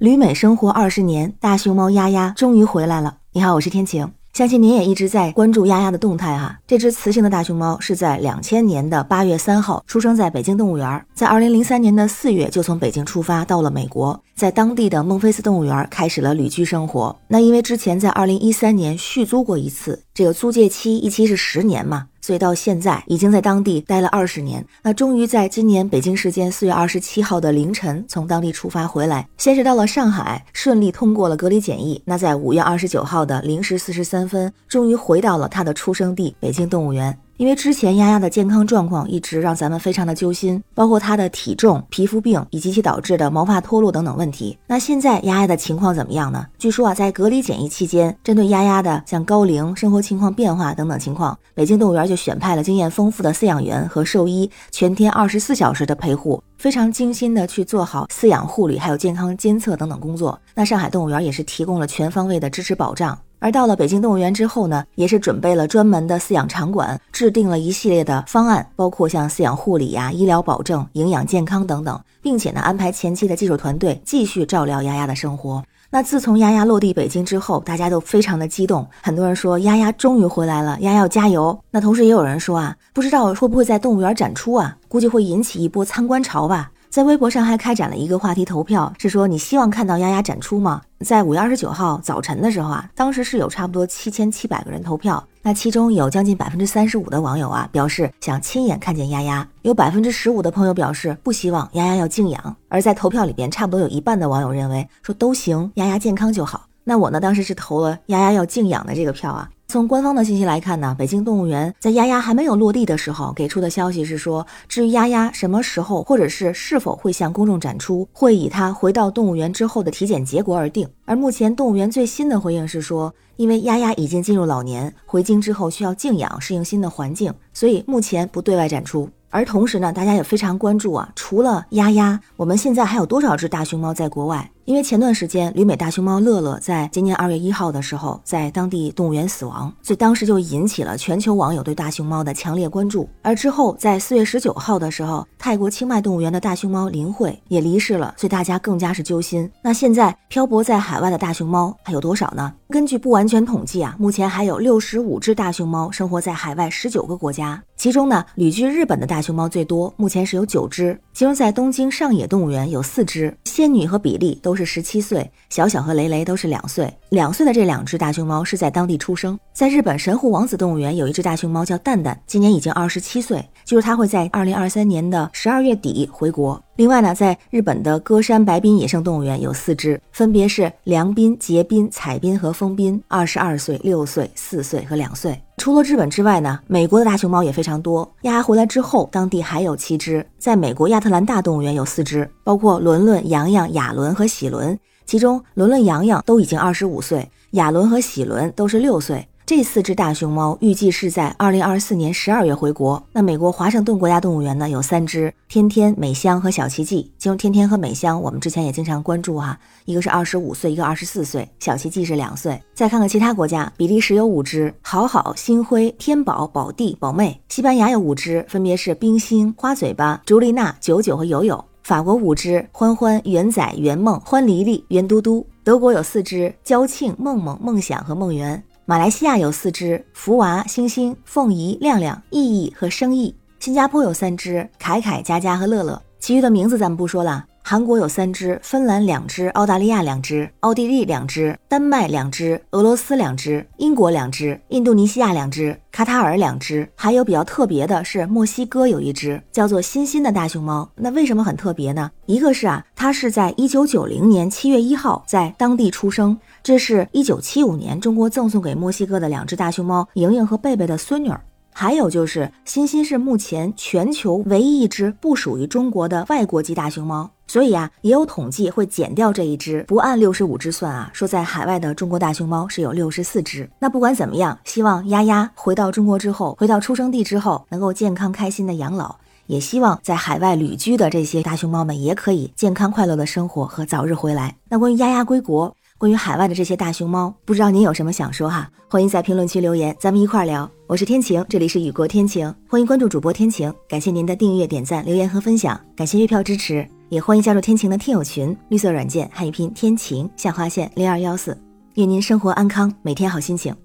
旅美生活二十年，大熊猫丫丫终于回来了。你好，我是天晴。相信您也一直在关注丫丫的动态哈。这只雌性的大熊猫是在两千年的八月三号出生在北京动物园，在二零零三年的四月就从北京出发到了美国，在当地的孟菲斯动物园开始了旅居生活。那因为之前在二零一三年续租过一次，这个租借期一期是十年嘛。所以到现在已经在当地待了二十年，那终于在今年北京时间四月二十七号的凌晨从当地出发回来，先是到了上海，顺利通过了隔离检疫。那在五月二十九号的零时四十三分，终于回到了他的出生地北京动物园。因为之前丫丫的健康状况一直让咱们非常的揪心，包括她的体重、皮肤病以及其导致的毛发脱落等等问题。那现在丫丫的情况怎么样呢？据说啊，在隔离检疫期间，针对丫丫的像高龄、生活情况变化等等情况，北京动物园就选派了经验丰富的饲养员和兽医，全天二十四小时的陪护，非常精心的去做好饲养护理，还有健康监测等等工作。那上海动物园也是提供了全方位的支持保障。而到了北京动物园之后呢，也是准备了专门的饲养场馆，制定了一系列的方案，包括像饲养护理呀、医疗保证、营养健康等等，并且呢安排前期的技术团队继续照料丫丫的生活。那自从丫丫落地北京之后，大家都非常的激动，很多人说丫丫终于回来了，丫丫要加油。那同时也有人说啊，不知道会不会在动物园展出啊，估计会引起一波参观潮吧。在微博上还开展了一个话题投票，是说你希望看到丫丫展出吗？在五月二十九号早晨的时候啊，当时是有差不多七千七百个人投票，那其中有将近百分之三十五的网友啊表示想亲眼看见丫丫，有百分之十五的朋友表示不希望丫丫要静养，而在投票里边，差不多有一半的网友认为说都行，丫丫健康就好。那我呢，当时是投了丫丫要静养的这个票啊。从官方的信息来看呢，北京动物园在丫丫还没有落地的时候给出的消息是说，至于丫丫什么时候或者是是否会向公众展出，会以它回到动物园之后的体检结果而定。而目前动物园最新的回应是说，因为丫丫已经进入老年，回京之后需要静养适应新的环境，所以目前不对外展出。而同时呢，大家也非常关注啊，除了丫丫，我们现在还有多少只大熊猫在国外？因为前段时间旅美大熊猫乐乐在今年二月一号的时候，在当地动物园死亡，所以当时就引起了全球网友对大熊猫的强烈关注。而之后在四月十九号的时候，泰国清迈动物园的大熊猫林慧也离世了，所以大家更加是揪心。那现在漂泊在海外的大熊猫还有多少呢？根据不完全统计啊，目前还有六十五只大熊猫生活在海外十九个国家，其中呢旅居日本的大熊猫最多，目前是有九只，其中在东京上野动物园有四只，仙女和比利都是。十七岁，小小和蕾蕾都是两岁。两岁的这两只大熊猫是在当地出生。在日本神户王子动物园有一只大熊猫叫蛋蛋，今年已经二十七岁，就是它会在二零二三年的十二月底回国。另外呢，在日本的歌山白滨野生动物园有四只，分别是良滨、结滨、彩滨和丰滨，二十二岁、六岁、四岁和两岁。除了日本之外呢，美国的大熊猫也非常多。丫回来之后，当地还有七只，在美国亚特兰大动物园有四只，包括伦伦、洋洋、亚伦和喜伦，其中伦伦、洋洋都已经二十五岁，亚伦和喜伦都是六岁。这四只大熊猫预计是在二零二四年十二月回国。那美国华盛顿国家动物园呢，有三只：天天、美香和小奇迹。其中天天和美香，我们之前也经常关注哈，一个是二十五岁，一个二十四岁，小奇迹是两岁。再看看其他国家，比利时有五只：好好、星辉、天宝、宝弟、宝妹；西班牙有五只，分别是冰心、花嘴巴、朱丽娜、九九和友友；法国五只：欢欢、圆仔、圆梦、欢黎黎、圆嘟嘟；德国有四只：娇庆、梦梦、梦想和梦圆。马来西亚有四只福娃、星星、凤仪、亮亮、意义和生意。新加坡有三只凯凯、佳佳和乐乐。其余的名字咱们不说了。韩国有三只，芬兰两只，澳大利亚两只，奥地利两只，丹麦两只，俄罗斯两只，英国两只，印度尼西亚两只，卡塔尔两只。还有比较特别的是，墨西哥有一只叫做欣欣的大熊猫。那为什么很特别呢？一个是啊，它是在一九九零年七月一号在当地出生。这是一九七五年中国赠送给墨西哥的两只大熊猫莹莹和贝贝的孙女儿，还有就是欣欣是目前全球唯一一只不属于中国的外国籍大熊猫，所以啊，也有统计会减掉这一只，不按六十五只算啊，说在海外的中国大熊猫是有六十四只。那不管怎么样，希望丫丫回到中国之后，回到出生地之后，能够健康开心的养老，也希望在海外旅居的这些大熊猫们也可以健康快乐的生活和早日回来。那关于丫丫归国。关于海外的这些大熊猫，不知道您有什么想说哈？欢迎在评论区留言，咱们一块儿聊。我是天晴，这里是雨过天晴，欢迎关注主播天晴，感谢您的订阅、点赞、留言和分享，感谢月票支持。也欢迎加入天晴的听友群，绿色软件汉语拼天晴下划线零二幺四，愿您生活安康，每天好心情。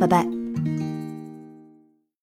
拜拜。